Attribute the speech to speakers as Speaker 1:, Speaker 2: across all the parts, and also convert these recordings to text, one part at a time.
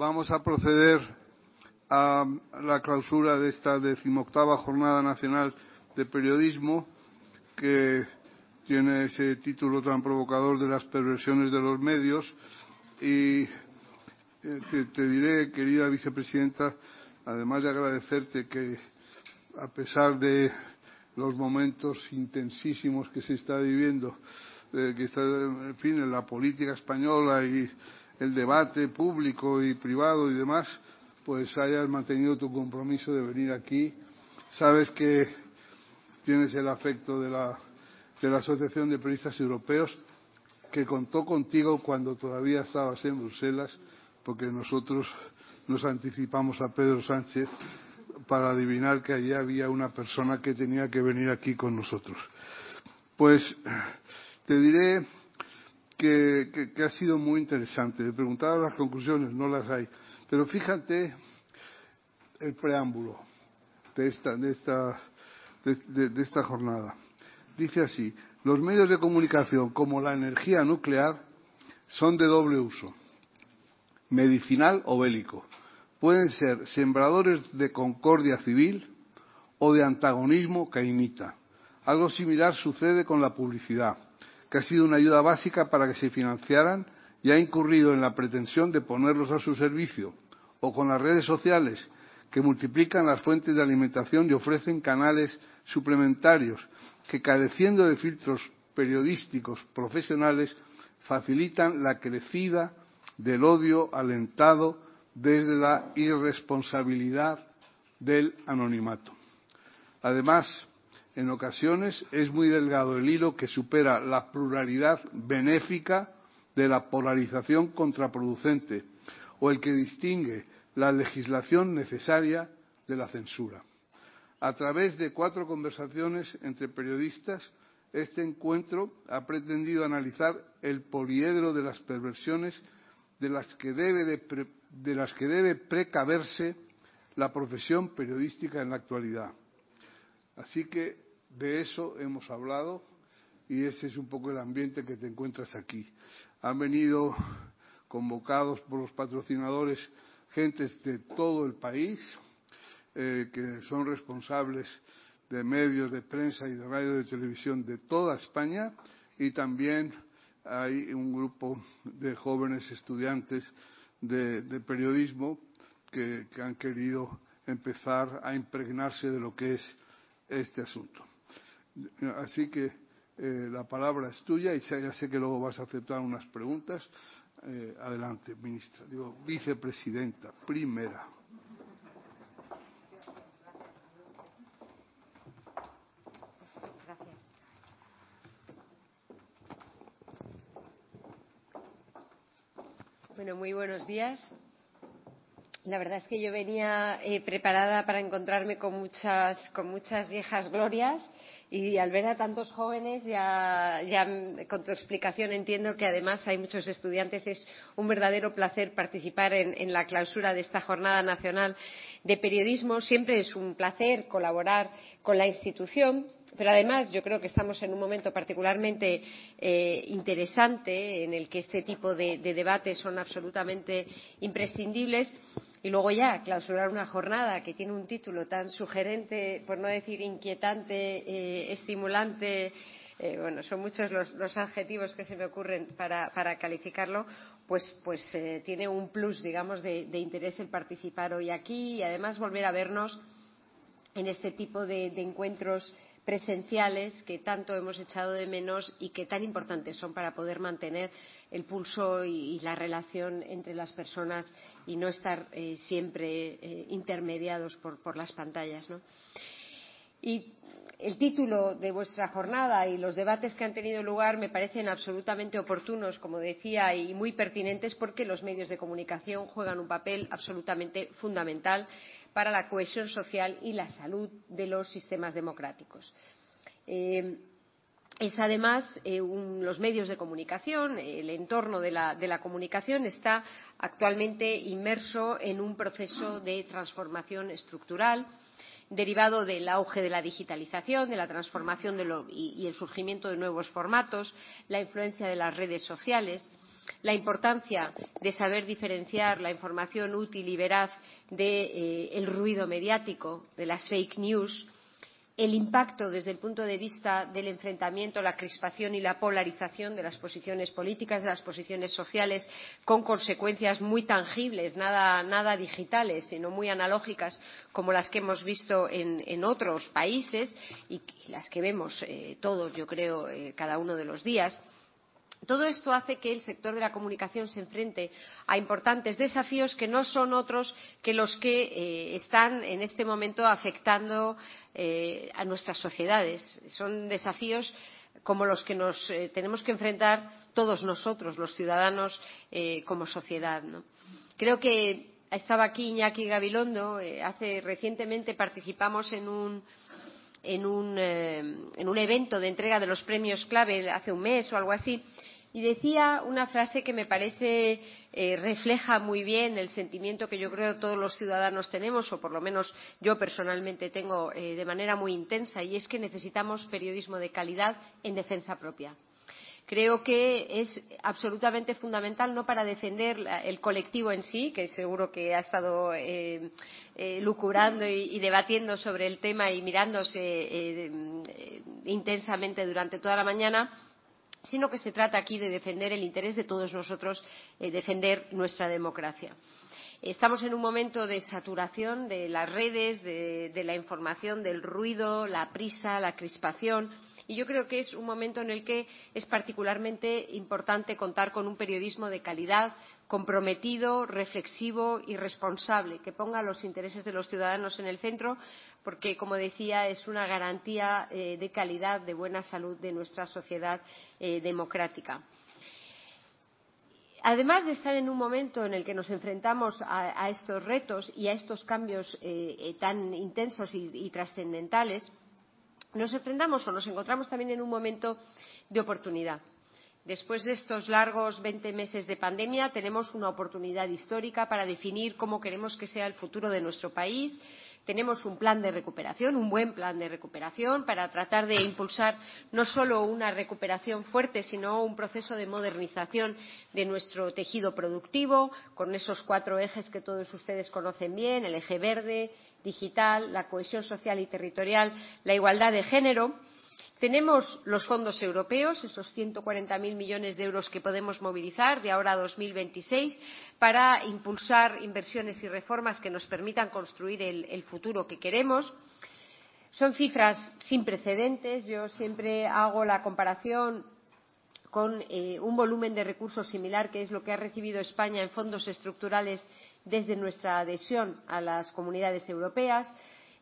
Speaker 1: vamos a proceder a la clausura de esta decimoctava Jornada Nacional de Periodismo, que tiene ese título tan provocador de las perversiones de los medios. Y te, te diré, querida vicepresidenta, además de agradecerte que, a pesar de los momentos intensísimos que se está viviendo, eh, que está, en fin, en la política española y el debate público y privado y demás, pues hayas mantenido tu compromiso de venir aquí. Sabes que tienes el afecto de la, de la Asociación de Periodistas Europeos, que contó contigo cuando todavía estabas en Bruselas, porque nosotros nos anticipamos a Pedro Sánchez para adivinar que allí había una persona que tenía que venir aquí con nosotros. Pues te diré que, que, ha sido muy interesante. Me preguntaba las conclusiones, no las hay. Pero fíjate el preámbulo de esta, de esta, de, de, de esta jornada. Dice así, los medios de comunicación, como la energía nuclear, son de doble uso, medicinal o bélico. Pueden ser sembradores de concordia civil o de antagonismo cainita. Algo similar sucede con la publicidad, que ha sido una ayuda básica para que se financiaran y ha incurrido en la pretensión de ponerlos a su servicio, o con las redes sociales, que multiplican las fuentes de alimentación y ofrecen canales suplementarios que, careciendo de filtros periodísticos profesionales, facilitan la crecida del odio alentado desde la irresponsabilidad del anonimato. Además, en ocasiones es muy delgado el hilo que supera la pluralidad benéfica de la polarización contraproducente o el que distingue la legislación necesaria de la censura. A través de cuatro conversaciones entre periodistas, este encuentro ha pretendido analizar el poliedro de las perversiones de las que debe, precaverse la profesión periodística en la actualidad. Así que de eso hemos hablado y ese es un poco el ambiente que te encuentras aquí. Han venido convocados por los patrocinadores gentes de todo el país, eh, que son responsables de medios de prensa y de radio y de televisión de toda España y también hay un grupo de jóvenes estudiantes de, periodismo que han querido empezar a impregnarse de lo que es este asunto. Así que eh, la palabra es tuya y ya sé que luego vas a aceptar unas preguntas. Eh, adelante, ministra. Digo, vicepresidenta, primera.
Speaker 2: Bueno, muy buenos días. La verdad es que yo venía eh, preparada para encontrarme con muchas, con muchas viejas glorias y al ver a tantos jóvenes, ya, con tu explicación entiendo que además hay muchos estudiantes. Es un verdadero placer participar en, la clausura de esta Jornada Nacional de Periodismo. Siempre es un placer colaborar con la institución pero además yo creo que estamos en un momento particularmente eh, interesante en el que este tipo de debates son absolutamente imprescindibles y luego ya clausurar una jornada que tiene un título tan sugerente, por no decir inquietante, eh, estimulante, eh, bueno, son muchos los, adjetivos que se me ocurren para, calificarlo, pues, pues eh, tiene un plus, digamos, de, interés el participar hoy aquí y además volver a vernos en este tipo de encuentros presenciales que tanto hemos echado de menos y que tan importantes son para poder mantener el pulso y, la relación entre las personas y no estar eh, siempre eh, intermediados por, las pantallas. Y el título de vuestra jornada y los debates que han tenido lugar me parecen absolutamente oportunos, como decía, y muy pertinentes porque los medios de comunicación juegan un papel absolutamente fundamental para la cohesión social y la salud de los sistemas democráticos. Eh, es además eh, los medios de comunicación, el entorno de la, comunicación está actualmente inmerso en un proceso de transformación estructural derivado del auge de la digitalización, de la transformación y el surgimiento de nuevos formatos, la influencia de las redes sociales la importancia de saber diferenciar la información útil y veraz del ruido mediático, de las fake news, el impacto desde el punto de vista del enfrentamiento, la crispación y la polarización de las posiciones políticas, de las posiciones sociales, con consecuencias muy tangibles, nada, digitales, sino muy analógicas, como las que hemos visto en, en otros países y las que vemos eh, todos, yo creo, eh, cada uno de los días todo esto hace que el sector de la comunicación se enfrente a importantes desafíos que no son otros que los que eh, están en este momento afectando eh, a nuestras sociedades. Son desafíos como los que nos eh, tenemos que enfrentar todos nosotros, los ciudadanos, como sociedad. Creo que estaba aquí Iñaki Gabilondo. Hace recientemente participamos en un en un, en un evento de entrega de los premios clave hace un mes o algo así y decía una frase que me parece eh, refleja muy bien el sentimiento que yo creo todos los ciudadanos tenemos, o por lo menos yo personalmente tengo eh, de manera muy intensa, y es que necesitamos periodismo de calidad en defensa propia. Creo que es absolutamente fundamental, no para defender el colectivo en sí, que seguro que ha estado eh, eh, y, debatiendo sobre el tema y mirándose intensamente durante toda la mañana, sino que se trata aquí de defender el interés de todos nosotros, eh, defender nuestra democracia. Estamos en un momento de saturación de las redes, de, de la información, del ruido, la prisa, la crispación. Y yo creo que es un momento en el que es particularmente importante contar con un periodismo de calidad, comprometido, reflexivo y responsable, que ponga los intereses de los ciudadanos en el centro, porque, como decía, es una garantía eh, de calidad, de buena salud de nuestra sociedad eh, democrática. Además de estar en un momento en el que nos enfrentamos a, estos retos y a estos cambios eh, tan intensos y trascendentales, nos enfrentamos o nos encontramos también en un momento de oportunidad. Después de estos largos 20 meses de pandemia, tenemos una oportunidad histórica para definir cómo queremos que sea el futuro de nuestro país. Tenemos un plan de recuperación, un buen plan de recuperación, para tratar de impulsar no solo una recuperación fuerte, sino un proceso de modernización de nuestro tejido productivo, con esos cuatro ejes que todos ustedes conocen bien, el eje verde, digital, la cohesión social y territorial, la igualdad de género Tenemos los fondos europeos, esos 140.000 millones de euros que podemos movilizar de ahora a 2026 para impulsar inversiones y reformas que nos permitan construir el, el futuro que queremos. Son cifras sin precedentes. Yo siempre hago la comparación con eh, un volumen de recursos similar, que es lo que ha recibido España en fondos estructurales desde nuestra adhesión a las comunidades europeas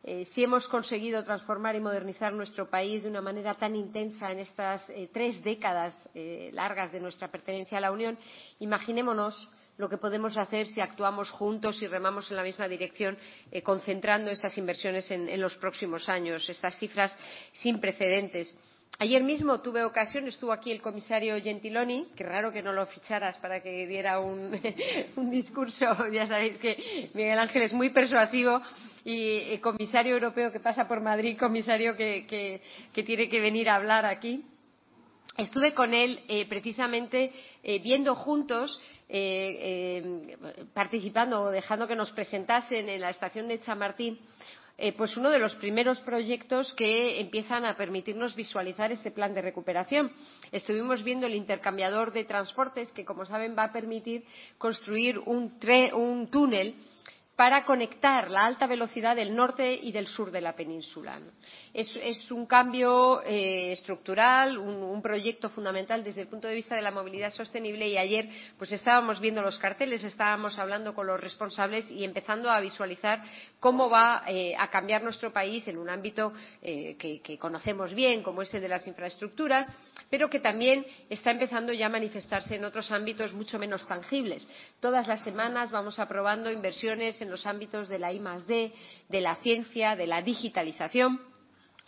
Speaker 2: eh, si hemos conseguido transformar y modernizar nuestro país de una manera tan intensa en estas eh, tres décadas eh, largas de nuestra pertenencia a la Unión, imaginémonos lo que podemos hacer si actuamos juntos y remamos en la misma dirección, concentrando esas inversiones en los próximos años. Estas cifras sin precedentes. Ayer mismo tuve ocasión, estuvo aquí el comisario Gentiloni, que raro que no lo ficharas para que diera un, discurso, ya sabéis que Miguel Ángel es muy persuasivo, y eh, comisario europeo que pasa por Madrid, comisario que, tiene que venir a hablar aquí. Estuve con él eh, precisamente eh, viendo juntos, participando o dejando que nos presentasen en la estación de Chamartín, pues uno de los primeros proyectos que empiezan a permitirnos visualizar este plan de recuperación. Estuvimos viendo el intercambiador de transportes que, como saben, va a permitir construir un, túnel para conectar la alta velocidad del norte y del sur de la península. Es, un cambio eh, estructural, un, un proyecto fundamental desde el punto de vista de la movilidad sostenible y ayer pues estábamos viendo los carteles, estábamos hablando con los responsables y empezando a visualizar cómo va eh, a cambiar nuestro país en un ámbito eh, que, conocemos bien, como ese de las infraestructuras, pero que también está empezando ya a manifestarse en otros ámbitos mucho menos tangibles. Todas las semanas vamos aprobando inversiones en los ámbitos de la I+D, de la ciencia, de la digitalización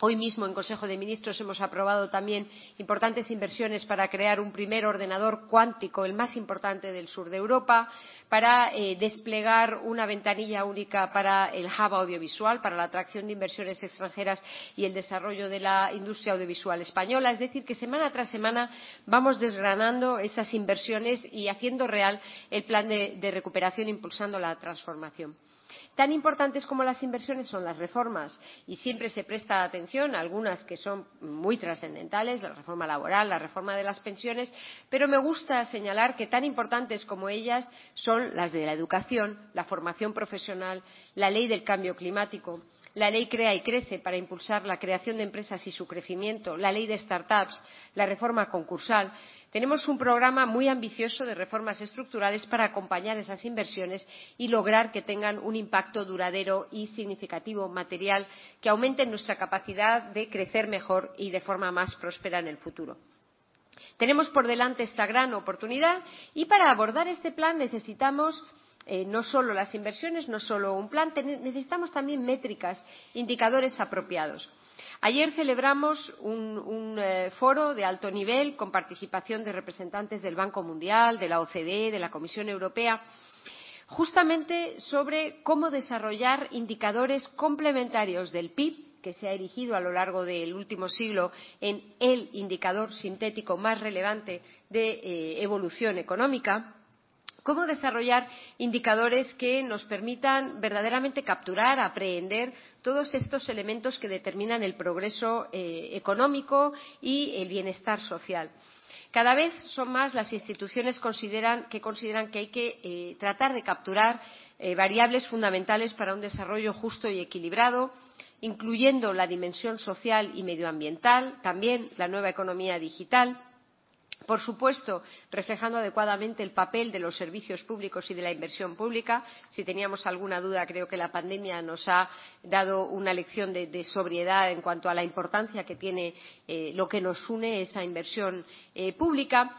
Speaker 2: Hoy mismo en Consejo de Ministros hemos aprobado también importantes inversiones para crear un primer ordenador cuántico, el más importante del sur de Europa, para eh, desplegar una ventanilla única para el hub audiovisual, para la atracción de inversiones extranjeras y el desarrollo de la industria audiovisual española. Es decir, que semana tras semana vamos desgranando esas inversiones y haciendo real el plan de, de recuperación, impulsando la transformación. Tan importantes como las inversiones son las reformas. Y siempre se presta atención a algunas que son muy trascendentales, la reforma laboral, la reforma de las pensiones, pero me gusta señalar que tan importantes como ellas son las de la educación, la formación profesional, la ley del cambio climático, la ley crea y crece para impulsar la creación de empresas y su crecimiento la ley de startups la reforma concursal tenemos un programa muy ambicioso de reformas estructurales para acompañar esas inversiones y lograr que tengan un impacto duradero y significativo material que aumente nuestra capacidad de crecer mejor y de forma más próspera en el futuro. Tenemos por delante esta gran oportunidad y para abordar este plan necesitamos eh, no solo las inversiones, no solo un plan, necesitamos también métricas, indicadores apropiados. Ayer celebramos un, eh, foro de alto nivel con participación de representantes del Banco Mundial, de la OCDE, de la Comisión Europea, justamente sobre cómo desarrollar indicadores complementarios del PIB que se ha erigido a lo largo del último siglo en el indicador sintético más relevante de eh, evolución económica. Cómo desarrollar indicadores que nos permitan verdaderamente capturar, aprehender todos estos elementos que determinan el progreso eh, económico y el bienestar social. Cada vez son más las instituciones que consideran que hay que eh, tratar de capturar eh, variables fundamentales para un desarrollo justo y equilibrado, incluyendo la dimensión social y medioambiental, también la nueva economía digital, por supuesto, reflejando adecuadamente el papel de los servicios públicos y de la inversión pública. Si teníamos alguna duda, creo que la pandemia nos ha dado una lección de, sobriedad en cuanto a la importancia que tiene eh, lo que nos une esa inversión eh, pública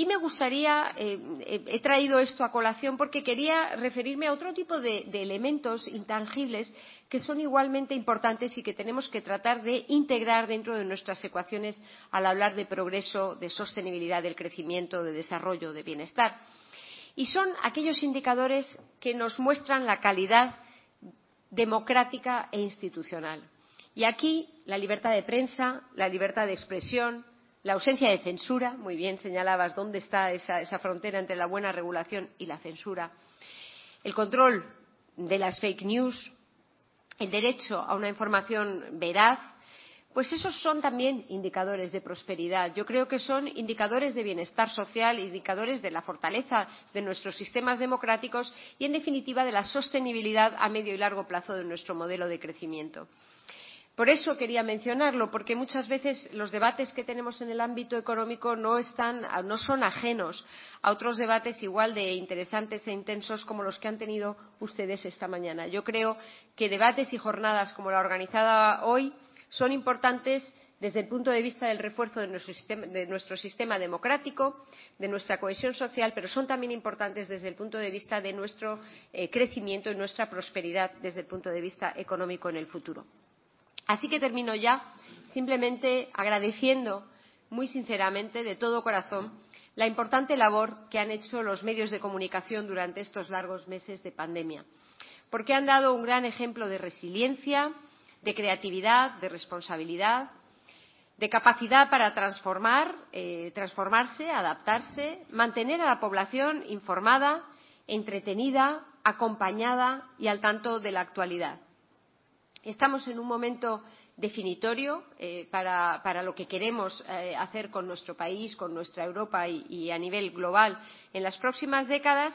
Speaker 2: y me gustaría eh, he traído esto a colación porque quería referirme a otro tipo de, de, elementos intangibles que son igualmente importantes y que tenemos que tratar de integrar dentro de nuestras ecuaciones al hablar de progreso, de sostenibilidad del crecimiento, de desarrollo, de bienestar. Y son aquellos indicadores que nos muestran la calidad democrática e institucional. Y aquí la libertad de prensa, la libertad de expresión, la ausencia de censura, muy bien señalabas dónde está esa, frontera entre la buena regulación y la censura, el control de las fake news, el derecho a una información veraz, pues esos son también indicadores de prosperidad. Yo creo que son indicadores de bienestar social, indicadores de la fortaleza de nuestros sistemas democráticos y, en definitiva, de la sostenibilidad a medio y largo plazo de nuestro modelo de crecimiento. Por eso quería mencionarlo, porque muchas veces los debates que tenemos en el ámbito económico no, son ajenos a otros debates igual de interesantes e intensos como los que han tenido ustedes esta mañana. Yo creo que debates y jornadas como la organizada hoy son importantes desde el punto de vista del refuerzo de nuestro sistema, de nuestro sistema democrático, de nuestra cohesión social, pero son también importantes desde el punto de vista de nuestro eh, crecimiento y nuestra prosperidad desde el punto de vista económico en el futuro. Así que termino ya simplemente agradeciendo muy sinceramente, de todo corazón, la importante labor que han hecho los medios de comunicación durante estos largos meses de pandemia, porque han dado un gran ejemplo de resiliencia, de creatividad, de responsabilidad, de capacidad para transformar, eh, transformarse, adaptarse, mantener a la población informada, entretenida, acompañada y al tanto de la actualidad. Estamos en un momento definitorio eh, para, lo que queremos eh, hacer con nuestro país, con nuestra Europa y, y, a nivel global en las próximas décadas.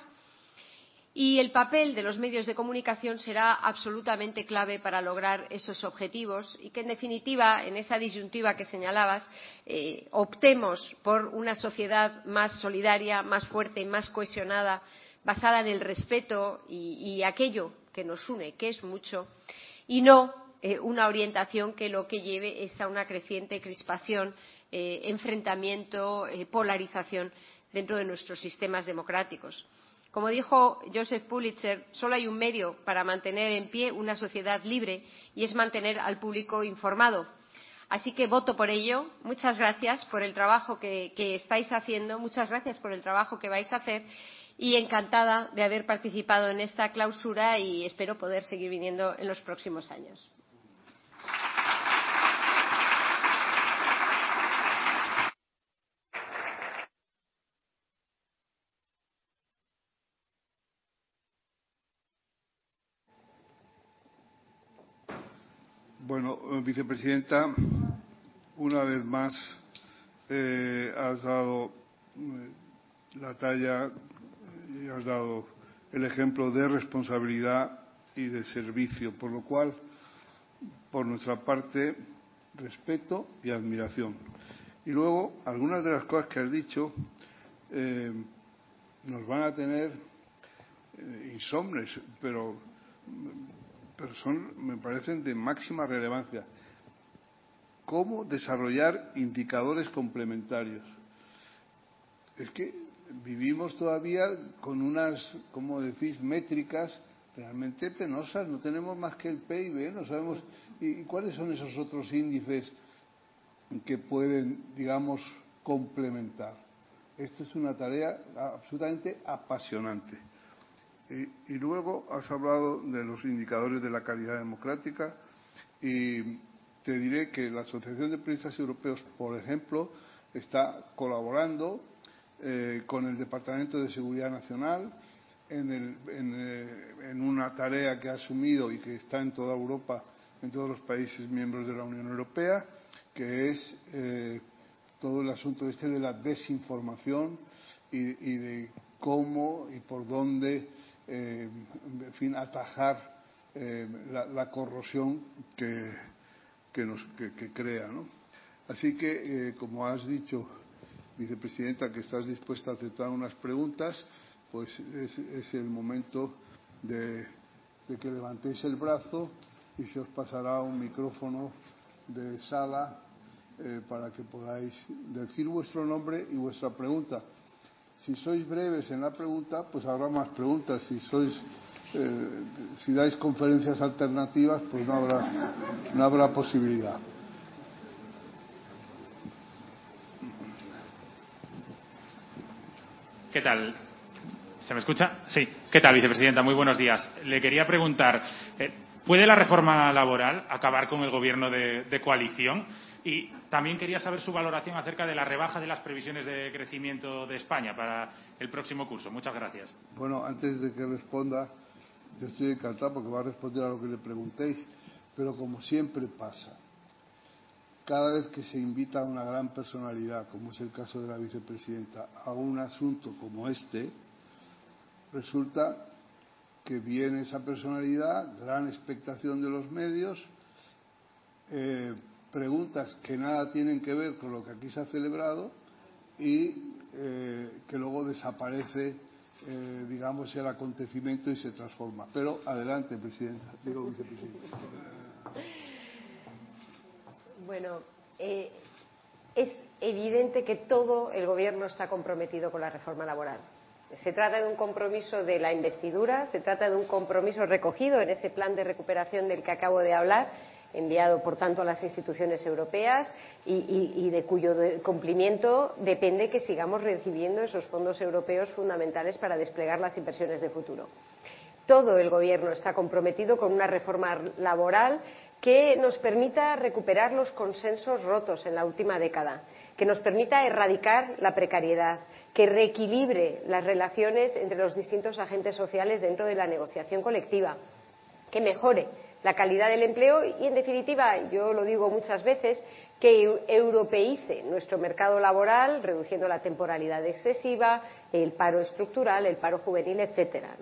Speaker 2: Y el papel de los medios de comunicación será absolutamente clave para lograr esos objetivos y que, en definitiva, en esa disyuntiva que señalabas, eh, optemos por una sociedad más solidaria, más fuerte y más cohesionada, basada en el respeto y, y aquello que nos une, que es mucho, y no eh, una orientación que lo que lleve es a una creciente crispación, eh, enfrentamiento, eh, polarización dentro de nuestros sistemas democráticos. Como dijo Joseph Pulitzer, solo hay un medio para mantener en pie una sociedad libre y es mantener al público informado. Así que voto por ello. Muchas gracias por el trabajo que, que estáis haciendo. Muchas gracias por el trabajo que vais a hacer y encantada de haber participado en esta clausura y espero poder seguir viniendo en los próximos años.
Speaker 1: Bueno, vicepresidenta, una vez más eh, has dado eh, la talla has dado el ejemplo de responsabilidad y de servicio, por lo cual, por nuestra parte, respeto y admiración. Y luego, algunas de las cosas que has dicho eh, nos van a tener eh, insomnes, pero, pero son, me parecen de máxima relevancia. ¿Cómo desarrollar indicadores complementarios? Es que vivimos todavía con unas, como decís, métricas realmente penosas. No tenemos más que el PIB, no sabemos. ¿Y cuáles son esos otros índices que pueden, digamos, complementar? Esto es una tarea absolutamente apasionante. Y, luego has hablado de los indicadores de la calidad democrática y te diré que la Asociación de Periodistas Europeos, por ejemplo, está colaborando con el Departamento de Seguridad Nacional en, el, eh, en, una tarea que ha asumido y que está en toda Europa, en todos los países miembros de la Unión Europea, que es eh, todo el asunto este de la desinformación y, de cómo y por dónde, eh, en fin, atajar eh, la, la, corrosión que, que, nos, que, crea. ¿no? Así que, eh, como has dicho, vicepresidenta, que estás dispuesta a aceptar unas preguntas, pues es, el momento de, de, que levantéis el brazo y se os pasará un micrófono de sala eh, para que podáis decir vuestro nombre y vuestra pregunta. Si sois breves en la pregunta, pues habrá más preguntas. Si sois eh, si dais conferencias alternativas, pues no habrá, no habrá posibilidad.
Speaker 3: Tal? ¿Se me escucha? Sí. ¿Qué tal, vicepresidenta? Muy buenos días. Le quería preguntar, eh, ¿puede la reforma laboral acabar con el gobierno de, coalición? Y también quería saber su valoración acerca de la rebaja de las previsiones de crecimiento de España para el próximo curso. Muchas gracias.
Speaker 1: Bueno, antes de que responda, yo estoy encantado porque va a responder a lo que le preguntéis, pero como siempre pasa, cada vez que se invita a una gran personalidad, como es el caso de la vicepresidenta, a un asunto como este, resulta que viene esa personalidad, gran expectación de los medios, eh, preguntas que nada tienen que ver con lo que aquí se ha celebrado y eh, que luego desaparece, eh, digamos, el acontecimiento y se transforma. Pero adelante, presidenta. Digo, vicepresidenta.
Speaker 2: Bueno, eh, es evidente que todo el Gobierno está comprometido con la reforma laboral. Se trata de un compromiso de la investidura, se trata de un compromiso recogido en ese plan de recuperación del que acabo de hablar, enviado, por tanto, a las instituciones europeas y, de cuyo cumplimiento depende que sigamos recibiendo esos fondos europeos fundamentales para desplegar las inversiones de futuro. Todo el Gobierno está comprometido con una reforma laboral que nos permita recuperar los consensos rotos en la última década, que nos permita erradicar la precariedad, que reequilibre las relaciones entre los distintos agentes sociales dentro de la negociación colectiva, que mejore la calidad del empleo y, en definitiva, yo lo digo muchas veces, que europeice nuestro mercado laboral, reduciendo la temporalidad excesiva, el paro estructural, el paro juvenil, etcétera.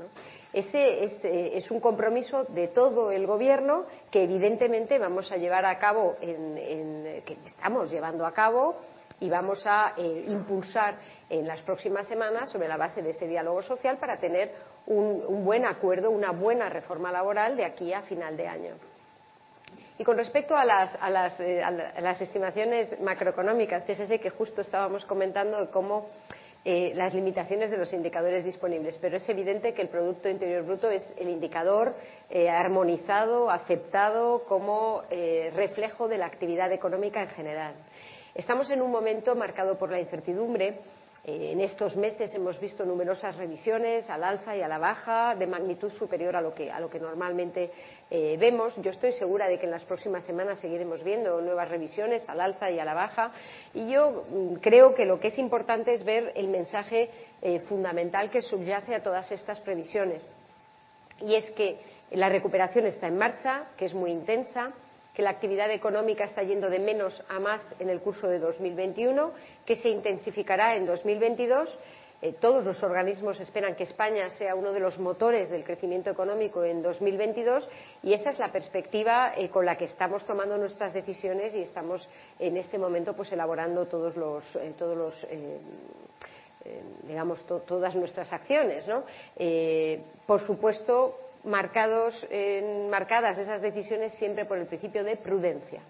Speaker 2: Ese es, eh, es, un compromiso de todo el Gobierno que, evidentemente, vamos a llevar a cabo, en, que estamos llevando a cabo y vamos a eh, impulsar en las próximas semanas sobre la base de ese diálogo social para tener un, buen acuerdo, una buena reforma laboral de aquí a final de año. Y con respecto a las, a las, eh, a las estimaciones macroeconómicas, fíjese que justo estábamos comentando cómo eh, las limitaciones de los indicadores disponibles, pero es evidente que el Producto Interior Bruto es el indicador eh, armonizado, aceptado como eh, reflejo de la actividad económica en general. Estamos en un momento marcado por la incertidumbre en estos meses hemos visto numerosas revisiones al alza y a la baja de magnitud superior a lo que, a lo que normalmente eh, vemos. Yo estoy segura de que en las próximas semanas seguiremos viendo nuevas revisiones al alza y a la baja. Y yo mm, creo que lo que es importante es ver el mensaje eh, fundamental que subyace a todas estas previsiones. Y es que la recuperación está en marcha, que es muy intensa, que la actividad económica está yendo de menos a más en el curso de 2021, que se intensificará en 2022. Eh, todos los organismos esperan que España sea uno de los motores del crecimiento económico en 2022 y esa es la perspectiva eh, con la que estamos tomando nuestras decisiones y estamos en este momento pues elaborando todos los, eh, los digamos todas nuestras acciones. ¿no? por supuesto, marcados, marcadas esas decisiones siempre por el principio de prudencia.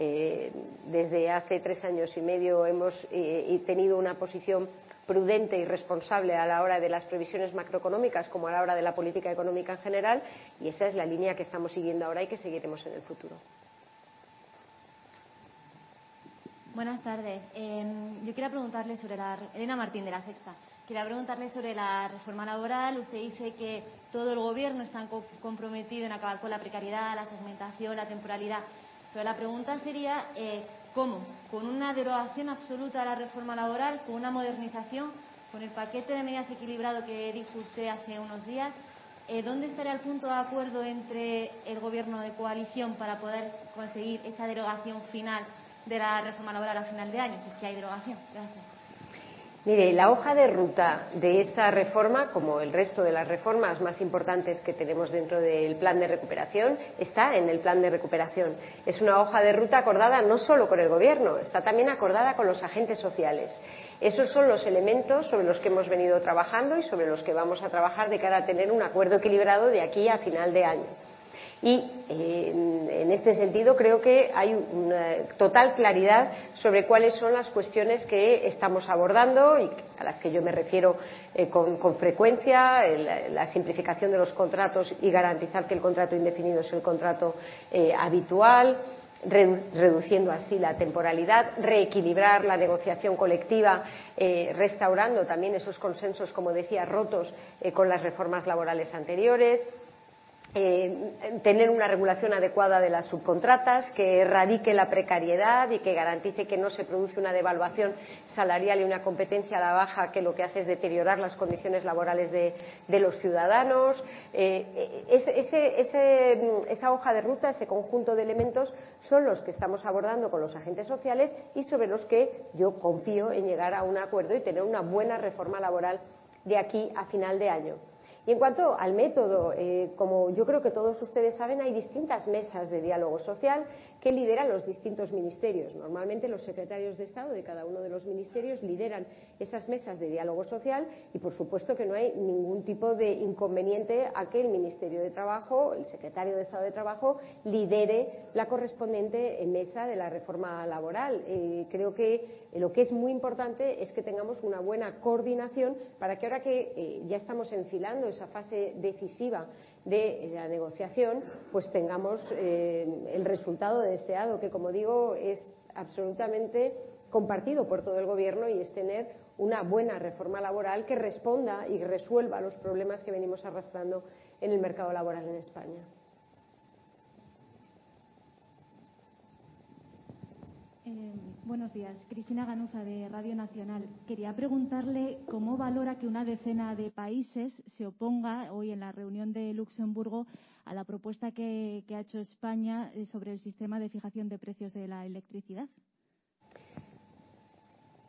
Speaker 2: Eh, desde hace tres años y medio hemos eh, tenido una posición prudente y responsable a la hora de las previsiones macroeconómicas como a la hora de la política económica en general y esa es la línea que estamos siguiendo ahora y que seguiremos en el futuro.
Speaker 4: Buenas tardes. Eh, yo quería preguntarle sobre la. Elena Martín, de la Sexta. Quería preguntarle sobre la reforma laboral. Usted dice que todo el Gobierno está comprometido en acabar con la precariedad, la segmentación, la temporalidad. Pero la pregunta sería: eh, ¿cómo? ¿Con una derogación absoluta de la reforma laboral? ¿Con una modernización? ¿Con el paquete de medidas equilibrado que dijo usted hace unos días? Eh, ¿Dónde estaría el punto de acuerdo entre el Gobierno de coalición para poder conseguir esa derogación final de la reforma laboral a final de año, si es que hay derogación. Gracias.
Speaker 2: Mire, la hoja de ruta de esta reforma, como el resto de las reformas más importantes que tenemos dentro del plan de recuperación, está en el plan de recuperación. Es una hoja de ruta acordada no solo con el Gobierno, está también acordada con los agentes sociales. Esos son los elementos sobre los que hemos venido trabajando y sobre los que vamos a trabajar de cara a tener un acuerdo equilibrado de aquí a final de año. Y eh, en este sentido creo que hay una total claridad sobre cuáles son las cuestiones que estamos abordando y a las que yo me refiero eh, con, frecuencia, la, simplificación de los contratos y garantizar que el contrato indefinido es el contrato eh, habitual, redu reduciendo así la temporalidad, reequilibrar la negociación colectiva, restaurando también esos consensos, como decía, rotos con las reformas laborales anteriores eh, tener una regulación adecuada de las subcontratas, que erradique la precariedad y que garantice que no se produce una devaluación salarial y una competencia a la baja que lo que hace es deteriorar las condiciones laborales de, los ciudadanos. Eh, esa hoja de ruta, ese conjunto de elementos, son los que estamos abordando con los agentes sociales y sobre los que yo confío en llegar a un acuerdo y tener una buena reforma laboral de aquí a final de año. Y en cuanto al método, eh, como yo creo que todos ustedes saben, hay distintas mesas de diálogo social que lideran los distintos ministerios. Normalmente los secretarios de Estado de cada uno de los ministerios lideran esas mesas de diálogo social y por supuesto que no hay ningún tipo de inconveniente a que el Ministerio de Trabajo, el secretario de Estado de Trabajo, lidere la correspondiente mesa de la reforma laboral. Eh, creo que lo que es muy importante es que tengamos una buena coordinación para que ahora que eh, ya estamos enfilando esa fase decisiva de la negociación, pues tengamos eh, el resultado deseado, que como digo es absolutamente compartido por todo el Gobierno y es tener una buena reforma laboral que responda y resuelva los problemas que venimos arrastrando en el mercado laboral en España.
Speaker 4: Eh, buenos días. Cristina Ganuza, de Radio Nacional. Quería preguntarle cómo valora que una decena de países se oponga hoy en la reunión de Luxemburgo a la propuesta que, que ha hecho España eh, sobre el sistema de fijación de precios de la electricidad.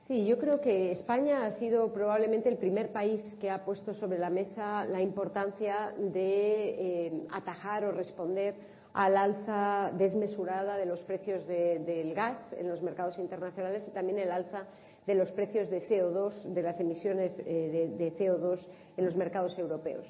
Speaker 2: Sí, yo creo que España ha sido probablemente el primer país que ha puesto sobre la mesa la importancia de eh, atajar o responder al alza desmesurada de los precios de, del gas en los mercados internacionales y también el alza de los precios de CO2, de las emisiones eh, de, de, CO2 en los mercados europeos.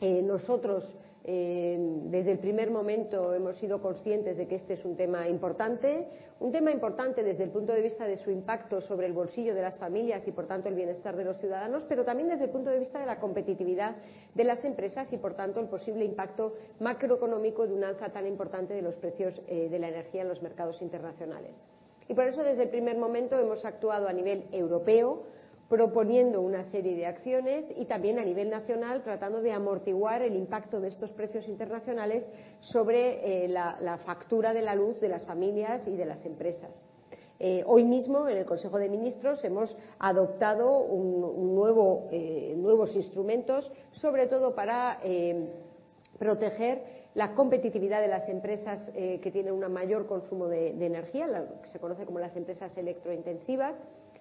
Speaker 2: Eh, nosotros Desde el primer momento hemos sido conscientes de que este es un tema importante, un tema importante desde el punto de vista de su impacto sobre el bolsillo de las familias y, por tanto, el bienestar de los ciudadanos, pero también desde el punto de vista de la competitividad de las empresas y, por tanto, el posible impacto macroeconómico de un alza tan importante de los precios de la energía en los mercados internacionales. Y por eso, desde el primer momento, hemos actuado a nivel europeo, proponiendo una serie de acciones y también a nivel nacional, tratando de amortiguar el impacto de estos precios internacionales sobre la factura de la luz de las familias y de las empresas. Hoy mismo, en el Consejo de Ministros, hemos adoptado nuevos instrumentos, sobre todo para proteger la competitividad de las empresas que tienen un mayor consumo de energía, que se conoce como las empresas electrointensivas,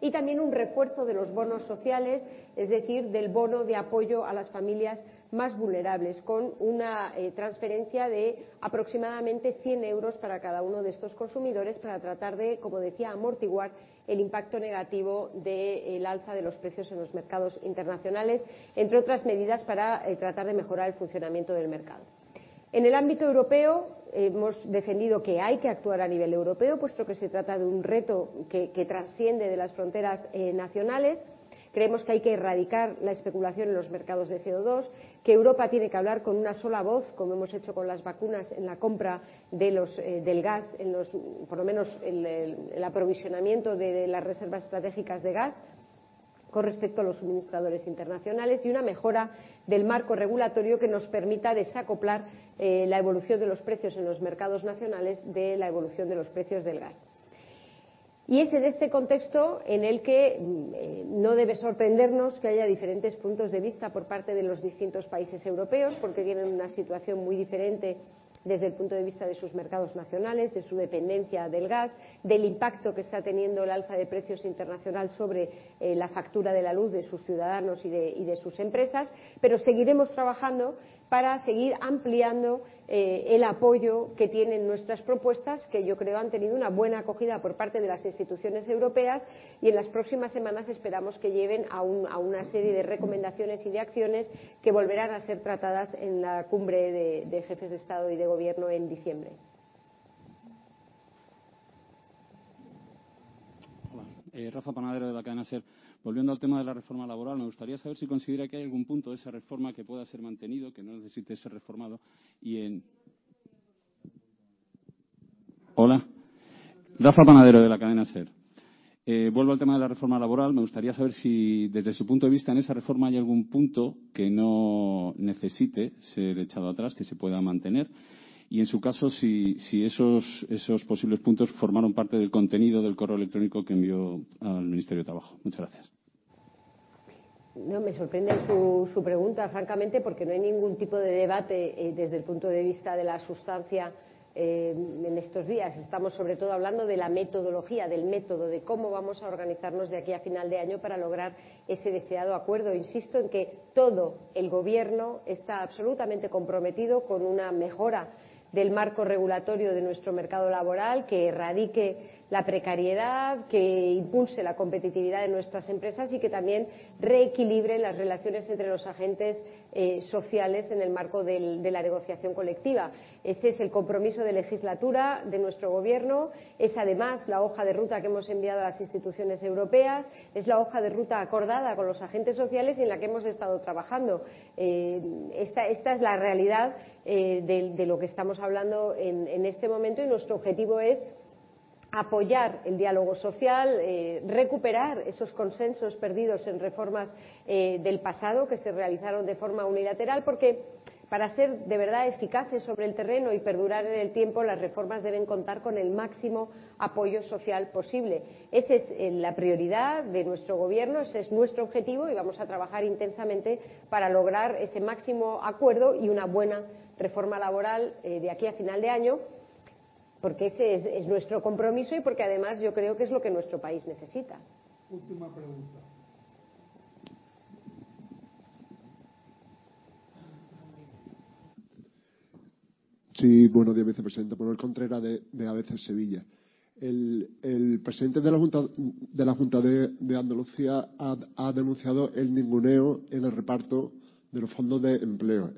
Speaker 2: y también un refuerzo de los bonos sociales, es decir, del bono de apoyo a las familias más vulnerables, con una transferencia de aproximadamente 100 euros para cada uno de estos consumidores, para tratar de, como decía, amortiguar el impacto negativo del alza de los precios en los mercados internacionales, entre otras medidas para tratar de mejorar el funcionamiento del mercado. En el ámbito europeo, hemos defendido que hay que actuar a nivel europeo, puesto que se trata de un reto que trasciende de las fronteras nacionales. Creemos que hay que erradicar la especulación en los mercados de CO2, que Europa tiene que hablar con una sola voz, como hemos hecho con las vacunas, en la compra del gas, por lo menos en el aprovisionamiento de las reservas estratégicas de gas, con respecto a los suministradores internacionales, y una mejora del marco regulatorio que nos permita desacoplar la evolución de los precios en los mercados nacionales de la evolución de los precios del gas. Y es en este contexto en el que no debe sorprendernos que haya diferentes puntos de vista por parte de los distintos países europeos, porque tienen una situación muy diferente desde el punto de vista de sus mercados nacionales, de su dependencia del gas, del impacto que está teniendo el alza de precios internacional sobre la factura de la luz de sus ciudadanos y de sus empresas. Pero seguiremos trabajando para seguir ampliando el apoyo que tienen nuestras propuestas, que yo creo han tenido una buena acogida por parte de las instituciones europeas, y en las próximas semanas esperamos que lleven a una serie de recomendaciones y de acciones que volverán a ser tratadas en la Cumbre de Jefes de Estado y de Gobierno en diciembre.
Speaker 5: Hola, Rafa Panadero, de la cadena. Volviendo al tema de la reforma laboral, me gustaría saber si considera que hay algún punto de esa reforma que pueda ser mantenido, que no necesite ser reformado. Hola, Rafa Panadero, de la cadena SER. Vuelvo al tema de la reforma laboral. Me gustaría saber si, desde su punto de vista, en esa reforma hay algún punto que no necesite ser echado atrás, que se pueda mantener, y, en su caso, si esos posibles puntos formaron parte del contenido del correo electrónico que envió al Ministerio de Trabajo. Muchas gracias.
Speaker 2: No me sorprende su pregunta, francamente, porque no hay ningún tipo de debate desde el punto de vista de la sustancia en estos días. Estamos, sobre todo, hablando de la metodología, del método, de cómo vamos a organizarnos de aquí a final de año para lograr ese deseado acuerdo. Insisto en que todo el Gobierno está absolutamente comprometido con una mejora del marco regulatorio de nuestro mercado laboral, que erradique la precariedad, que impulse la competitividad de nuestras empresas y que también reequilibre las relaciones entre los agentes sociales en el marco de la negociación colectiva. Ese es el compromiso de legislatura de nuestro Gobierno. Es, además, la hoja de ruta que hemos enviado a las instituciones europeas. Es la hoja de ruta acordada con los agentes sociales y en la que hemos estado trabajando. Esta es la realidad de lo que estamos hablando en este momento, y nuestro objetivo es apoyar el diálogo social, recuperar esos consensos perdidos en reformas del pasado que se realizaron de forma unilateral, porque, para ser de verdad eficaces sobre el terreno y perdurar en el tiempo, las reformas deben contar con el máximo apoyo social posible. Esa es la prioridad de nuestro Gobierno, ese es nuestro objetivo, y vamos a trabajar intensamente para lograr ese máximo acuerdo y una buena reforma laboral de aquí a final de año, porque ese es nuestro compromiso y porque, además, yo creo que es lo que nuestro país necesita.
Speaker 1: Última pregunta.
Speaker 6: Sí, buenos días, vicepresidenta. Manuel Contreras, de ABC Sevilla. El presidente de la Junta de Andalucía ha denunciado el ninguneo en el reparto de los fondos de empleo,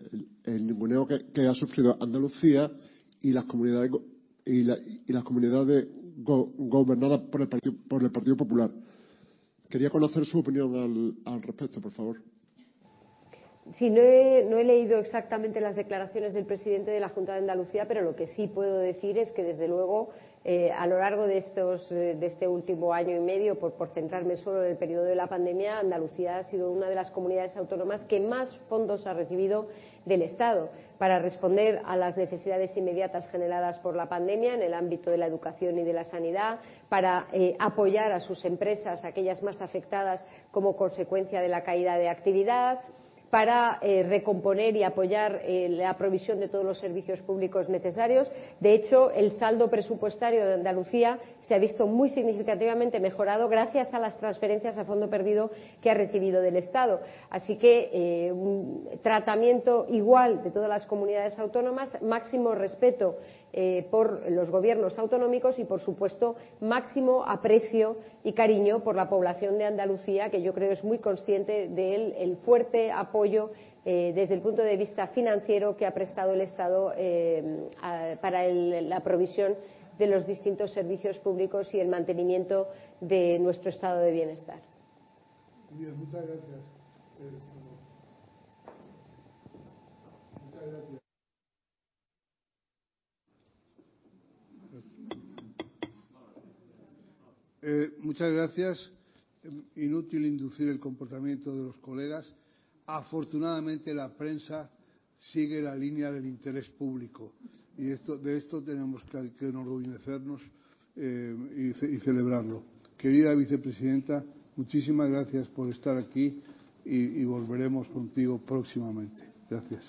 Speaker 6: el ninguneo que ha sufrido Andalucía y las comunidades y las comunidades gobernadas por el Partido Popular. Quería conocer su opinión al respecto, por favor.
Speaker 2: Sí, no he leído exactamente las declaraciones del presidente de la Junta de Andalucía, pero lo que sí puedo decir es que, desde luego, a lo largo de este último año y medio, por centrarme solo en el período de la pandemia, Andalucía ha sido una de las comunidades autónomas que más fondos ha recibido del Estado para responder a las necesidades inmediatas generadas por la pandemia en el ámbito de la educación y de la sanidad, para apoyar a sus empresas, aquellas más afectadas como consecuencia de la caída de actividad, para recomponer y apoyar la provisión de todos los servicios públicos necesarios. De hecho, el saldo presupuestario de Andalucía se ha visto muy significativamente mejorado gracias a las transferencias a fondo perdido que ha recibido del Estado. Así que un tratamiento igual de todas las comunidades autónomas, máximo respeto por los gobiernos autonómicos y, por supuesto, máximo aprecio y cariño por la población de Andalucía, que yo creo es muy consciente del fuerte apoyo desde el punto de vista financiero que ha prestado el Estado para la provisión de los distintos servicios públicos y el mantenimiento de nuestro estado de bienestar.
Speaker 1: Bien, muchas gracias. Muchas gracias. Muchas gracias. Inútil inducir el comportamiento de los colegas. Afortunadamente, la prensa sigue la línea del interés público y de esto tenemos que enorgullecernos y celebrarlo. Querida vicepresidenta, muchísimas gracias por estar aquí y volveremos contigo próximamente.
Speaker 2: Gracias.